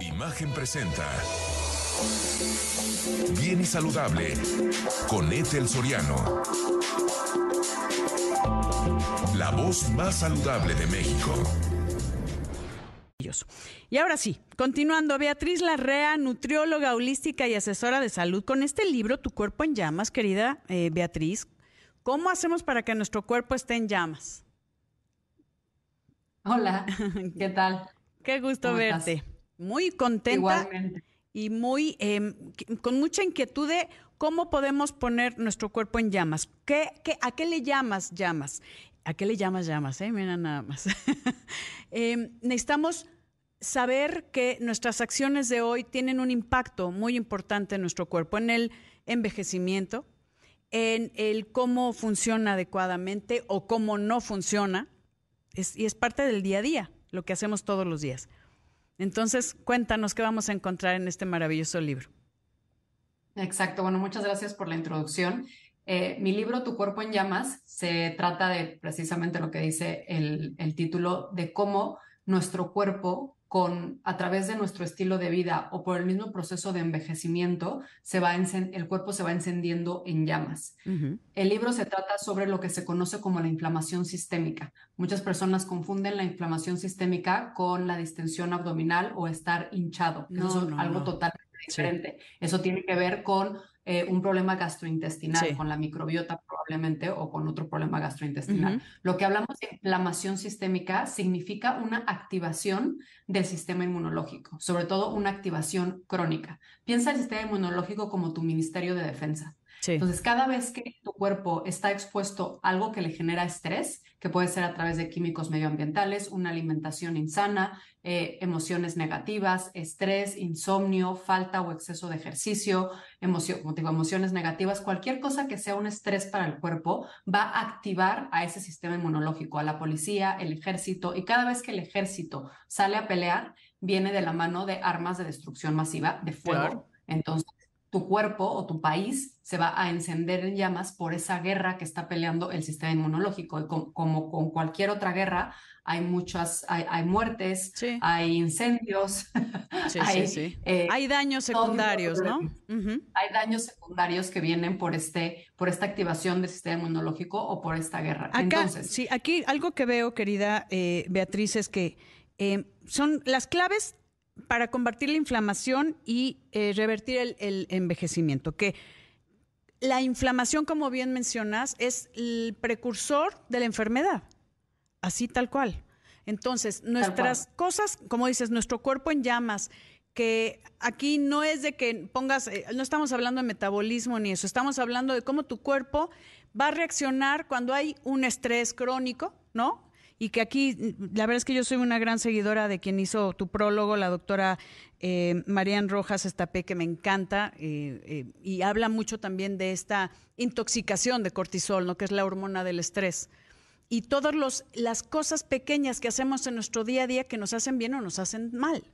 Imagen presenta. Bien y saludable con Ethel Soriano. La voz más saludable de México. Y ahora sí, continuando, Beatriz Larrea, nutrióloga holística y asesora de salud, con este libro, Tu cuerpo en llamas, querida eh, Beatriz, ¿cómo hacemos para que nuestro cuerpo esté en llamas? Hola, ¿qué tal? Qué gusto verte. Muy contenta. Igualmente. Y muy, em, con mucha inquietud de cómo podemos poner nuestro cuerpo en llamas. ¿Qué, qué, a qué le llamas llamas? ¿A qué le llamas llamas? Eh? Mira nada más. Em, necesitamos saber que nuestras acciones de hoy tienen un impacto muy importante en nuestro cuerpo, en el envejecimiento, en el cómo funciona adecuadamente o cómo no funciona, y es parte del día a día, lo que hacemos todos los días. Entonces, cuéntanos qué vamos a encontrar en este maravilloso libro. Exacto, bueno, muchas gracias por la introducción. Eh, mi libro, Tu cuerpo en llamas, se trata de precisamente lo que dice el, el título, de cómo nuestro cuerpo con, a través de nuestro estilo de vida o por el mismo proceso de envejecimiento, se va el cuerpo se va encendiendo en llamas. El libro se trata sobre lo que se conoce como la inflamación sistémica. Muchas personas confunden la inflamación sistémica con la distensión abdominal o estar hinchado, no, eso es algo totalmente diferente. Eso tiene que ver con eh, un problema gastrointestinal, con la microbiota probablemente o con otro problema gastrointestinal. Lo que hablamos de inflamación sistémica significa una activación del sistema inmunológico, sobre todo una activación crónica. Piensa el sistema inmunológico como tu ministerio de defensa. Entonces, cada vez que tu cuerpo está expuesto a algo que le genera estrés, que puede ser a través de químicos medioambientales, una alimentación insana, eh, emociones negativas, estrés, insomnio, falta o exceso de ejercicio, emoción, como digo, emociones negativas, cualquier cosa que sea un estrés para el cuerpo va a activar a ese sistema inmunológico, a la policía, el ejército, y cada vez que el ejército sale a pelear, viene de la mano de armas de destrucción masiva, de fuego. Entonces, tu cuerpo o tu país se va a encender en llamas por esa guerra que está peleando el sistema inmunológico. Y como con cualquier otra guerra, hay muchas, hay, muertes, hay incendios, hay, eh, hay, daños secundarios, ¿no? Hay daños secundarios que vienen por, este, por esta activación del sistema inmunológico o por esta guerra. Entonces, sí, aquí algo que veo, querida eh, Beatriz, es que eh, son las claves para combatir la inflamación y eh, revertir el, envejecimiento, que la inflamación, como bien mencionas, es el precursor de la enfermedad, así tal cual. Entonces, nuestras cosas, como dices, nuestro cuerpo en llamas, que aquí no es de que pongas, eh, no estamos hablando de metabolismo ni eso, estamos hablando de cómo tu cuerpo va a reaccionar cuando hay un estrés crónico, ¿no? Y que aquí, la verdad es que yo soy una gran seguidora de quien hizo tu prólogo, la doctora eh, Marian Rojas Estapé, que me encanta, eh, eh, y habla mucho también de esta intoxicación de cortisol, ¿no? que es la hormona del estrés. Y todas las cosas pequeñas que hacemos en nuestro día a día que nos hacen bien o nos hacen mal.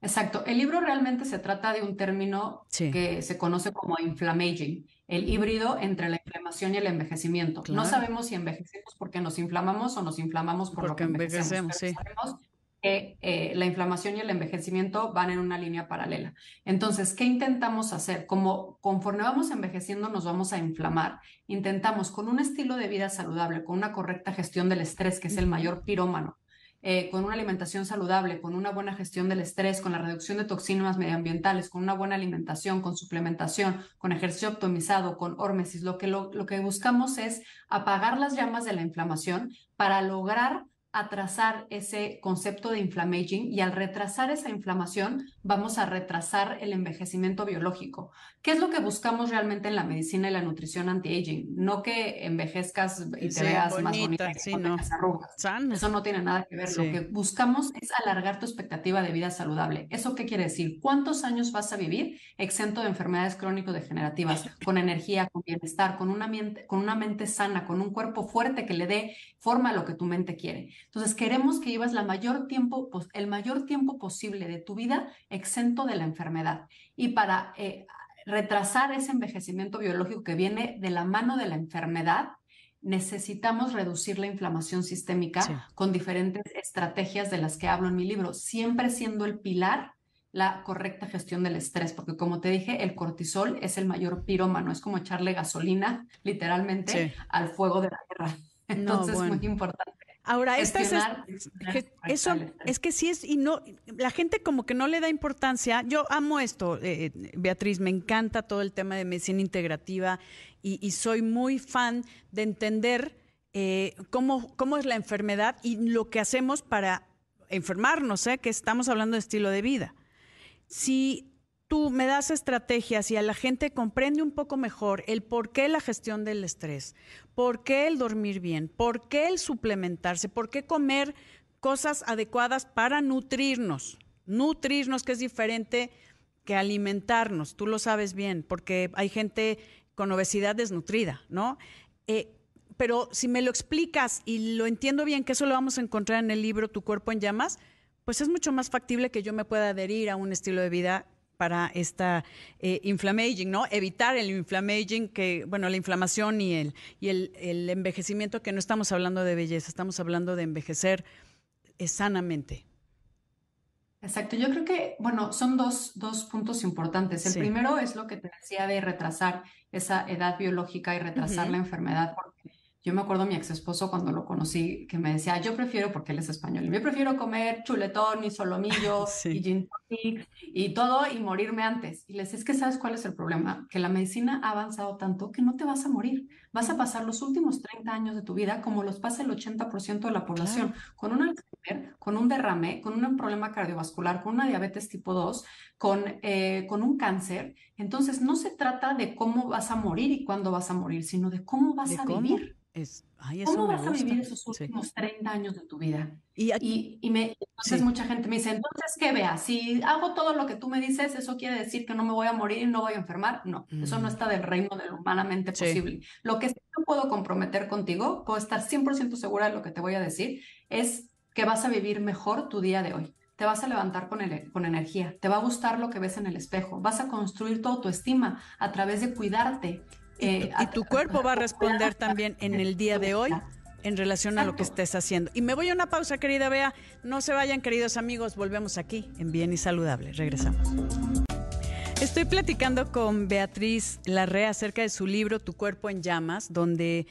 Exacto. El libro realmente se trata de un término que se conoce como inflammaging, el híbrido entre la inflamación y el envejecimiento. No sabemos si envejecemos porque nos inflamamos o nos inflamamos por lo que envejecemos. Sabemos que eh, la inflamación y el envejecimiento van en una línea paralela. Entonces, ¿qué intentamos hacer? Como conforme vamos envejeciendo nos vamos a inflamar, intentamos con un estilo de vida saludable, con una correcta gestión del estrés, que es el mayor pirómano, eh, con una alimentación saludable, con una buena gestión del estrés, con la reducción de toxinas medioambientales, con una buena alimentación, con suplementación, con ejercicio optimizado, con hormesis, lo que, lo que buscamos es apagar las llamas de la inflamación para lograr atrasar ese concepto de inflammaging y al retrasar esa inflamación vamos a retrasar el envejecimiento biológico. ¿Qué es lo que buscamos realmente en la medicina y la nutrición anti-aging? No que envejezcas y te veas más bonita, que no. arrugas. Eso no tiene nada que ver. Lo que buscamos es alargar tu expectativa de vida saludable. ¿Eso qué quiere decir? ¿Cuántos años vas a vivir exento de enfermedades crónico-degenerativas, con energía, con bienestar, con una, mente, con una mente sana, con un cuerpo fuerte que le dé forma a lo que tu mente quiere? Entonces, queremos que llevas la mayor tiempo, el mayor tiempo posible de tu vida exento de la enfermedad. Y para eh, retrasar ese envejecimiento biológico que viene de la mano de la enfermedad, necesitamos reducir la inflamación sistémica con diferentes estrategias de las que hablo en mi libro, siempre siendo el pilar la correcta gestión del estrés, porque como te dije, el cortisol es el mayor pirómano, es como echarle gasolina literalmente al fuego de la guerra. Entonces es muy importante. Ahora, esta es, eso es que sí es, y no, la gente como que no le da importancia. Yo amo esto, eh, Beatriz, me encanta todo el tema de medicina integrativa y, soy muy fan de entender eh, cómo, cómo es la enfermedad y lo que hacemos para enfermarnos, ¿eh? que estamos hablando de estilo de vida. Si tú me das estrategias y a la gente comprende un poco mejor el por qué la gestión del estrés, por qué el dormir bien, por qué el suplementarse, por qué comer cosas adecuadas para nutrirnos, nutrirnos que es diferente que alimentarnos, tú lo sabes bien, porque hay gente con obesidad desnutrida, ¿no? Eh, pero si me lo explicas y lo entiendo bien, que eso lo vamos a encontrar en el libro Tu cuerpo en llamas, pues es mucho más factible que yo me pueda adherir a un estilo de vida para esta eh, inflammaging, ¿no? Evitar el inflammaging, que, bueno, la inflamación y el, y el, envejecimiento, que no estamos hablando de belleza, estamos hablando de envejecer eh, sanamente. Exacto, yo creo que, bueno, son dos, dos puntos importantes. El primero es lo que te decía de retrasar esa edad biológica y retrasar la enfermedad, porque yo me acuerdo a mi ex esposo cuando lo conocí que me decía, yo prefiero, porque él es español, yo prefiero comer chuletón y solomillo y gin tonic y todo y morirme antes. Y les es que sabes cuál es el problema, que la medicina ha avanzado tanto que no te vas a morir. Vas a pasar los últimos 30 años de tu vida como los pasa el 80% de la población, con un Alzheimer, con un derrame, con un problema cardiovascular, con una diabetes tipo 2, con, eh, con un cáncer. Entonces no se trata de cómo vas a morir y cuándo vas a morir, sino de cómo vas a vivir. ¿Cómo vas a vivir esos últimos 30 años de tu vida? Y, y, me, entonces mucha gente me dice, entonces, ¿qué vea? Si hago todo lo que tú me dices, ¿eso quiere decir que no me voy a morir y no voy a enfermar? No, eso no mm. está del reino de lo humanamente posible. Lo que sí puedo comprometer contigo, puedo estar 100% segura de lo que te voy a decir, es que vas a vivir mejor tu día de hoy. Te vas a levantar con, el, con energía, te va a gustar lo que ves en el espejo, vas a construir toda tu estima a través de cuidarte, eh, y, tu cuerpo va a responder también en el día de hoy en relación a lo que estés haciendo. Y me voy a una pausa, querida Bea. No se vayan, queridos amigos. Volvemos aquí en Bien y Saludable. Regresamos. Estoy platicando con Beatriz Larrea acerca de su libro Tu cuerpo en llamas, donde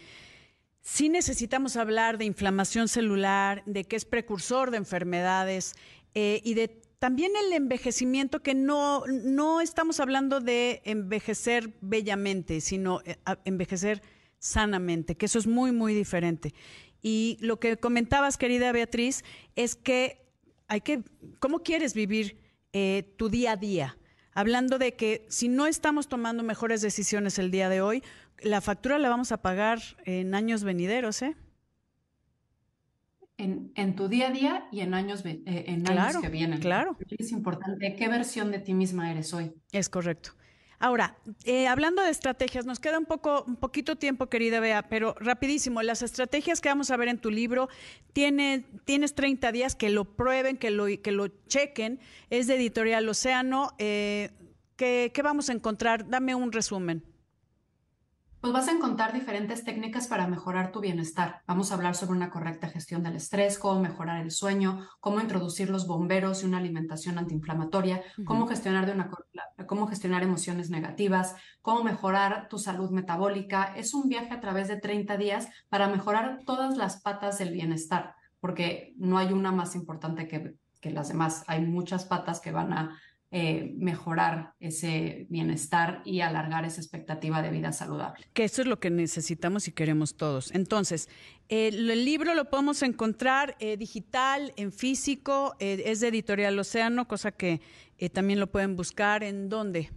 sí necesitamos hablar de inflamación celular, de que es precursor de enfermedades eh, y de también el envejecimiento, que no, no estamos hablando de envejecer bellamente, sino eh, envejecer sanamente, que eso es muy, muy diferente. Y lo que comentabas, querida Beatriz, es que hay que, ¿cómo quieres vivir eh, tu día a día? Hablando de que si no estamos tomando mejores decisiones el día de hoy, la factura la vamos a pagar en años venideros, ¿eh? En, tu día a día y en años, eh, en años que vienen. Claro. Es importante qué versión de ti misma eres hoy. Es correcto. Ahora, eh, hablando de estrategias, nos queda un poco, un poquito tiempo, querida Bea, pero rapidísimo, las estrategias que vamos a ver en tu libro, tiene, tienes 30 días que lo prueben, que lo, que lo chequen, es de Editorial Océano. Eh, ¿qué, ¿Qué vamos a encontrar? Dame un resumen. Pues vas a encontrar diferentes técnicas para mejorar tu bienestar. Vamos a hablar sobre una correcta gestión del estrés, cómo mejorar el sueño, cómo introducir los bomberos y una alimentación antiinflamatoria, cómo, gestionar de una, cómo gestionar emociones negativas, cómo mejorar tu salud metabólica. Es un viaje a través de 30 días para mejorar todas las patas del bienestar, porque no hay una más importante que, que las demás. Hay muchas patas que van a eh, mejorar ese bienestar y alargar esa expectativa de vida saludable. Que eso es lo que necesitamos y queremos todos. Entonces, el libro lo podemos encontrar eh, digital, en físico, eh, es de Editorial Océano, cosa que también lo pueden buscar. ¿En dónde?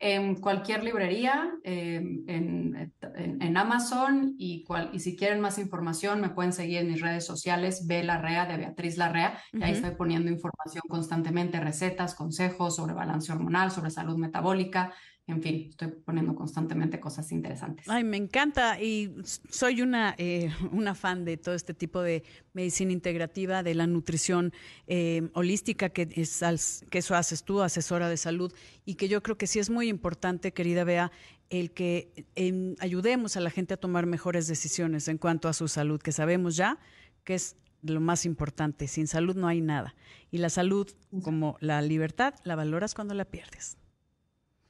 En cualquier librería, em, en, Amazon y, y, si quieren más información me pueden seguir en mis redes sociales, Ve Larrea de Beatriz Larrea, y ahí estoy poniendo información constantemente, recetas, consejos sobre balance hormonal, sobre salud metabólica, en fin, estoy poniendo constantemente cosas interesantes. Ay, me encanta y soy una, eh, una fan de todo este tipo de medicina integrativa, de la nutrición eh, holística, que, es, que eso haces tú, asesora de salud, y que yo creo que sí es muy importante, querida Bea, el que em, ayudemos a la gente a tomar mejores decisiones en cuanto a su salud, que sabemos ya que es lo más importante. Sin salud no hay nada. Y la salud, como la libertad, la valoras cuando la pierdes.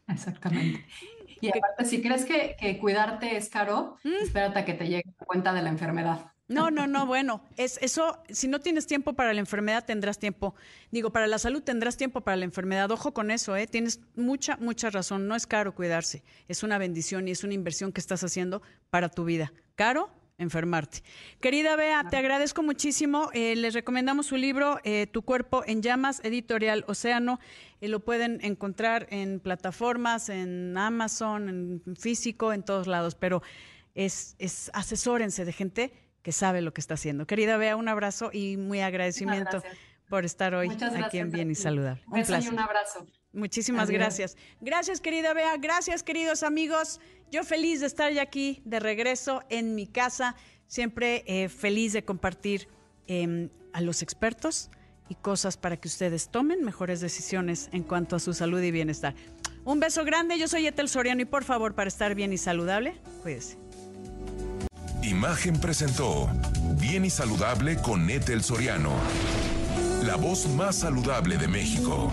Exactamente. Y aparte, si crees que, cuidarte es caro, mm. espérate a que te llegue la cuenta de la enfermedad. No, no, no, bueno, es eso, si no tienes tiempo para la enfermedad, tendrás tiempo, digo, para la salud tendrás tiempo para la enfermedad. Ojo con eso, ¿eh? Tienes mucha, mucha razón, no es caro cuidarse, es una bendición y es una inversión que estás haciendo para tu vida. Caro, enfermarte. Querida Bea, te agradezco muchísimo. Eh, les recomendamos su libro, eh, Tu cuerpo en llamas, editorial Océano. Eh, lo pueden encontrar en plataformas, en Amazon, en físico, en todos lados, pero es, es asesórense de gente que sabe lo que está haciendo. Querida Bea, un abrazo y muy agradecimiento por estar hoy aquí en Bien y Saludable. Un, placer. un abrazo. Muchísimas gracias. Gracias, querida Bea. Gracias, queridos amigos. Yo feliz de estar ya aquí de regreso en mi casa. Siempre eh, feliz de compartir em, a los expertos y cosas para que ustedes tomen mejores decisiones en cuanto a su salud y bienestar. Un beso grande. Yo soy Etel Soriano y por favor, para estar bien y saludable, cuídese. Imagen presentó Bien y Saludable con Etel Soriano, la voz más saludable de México.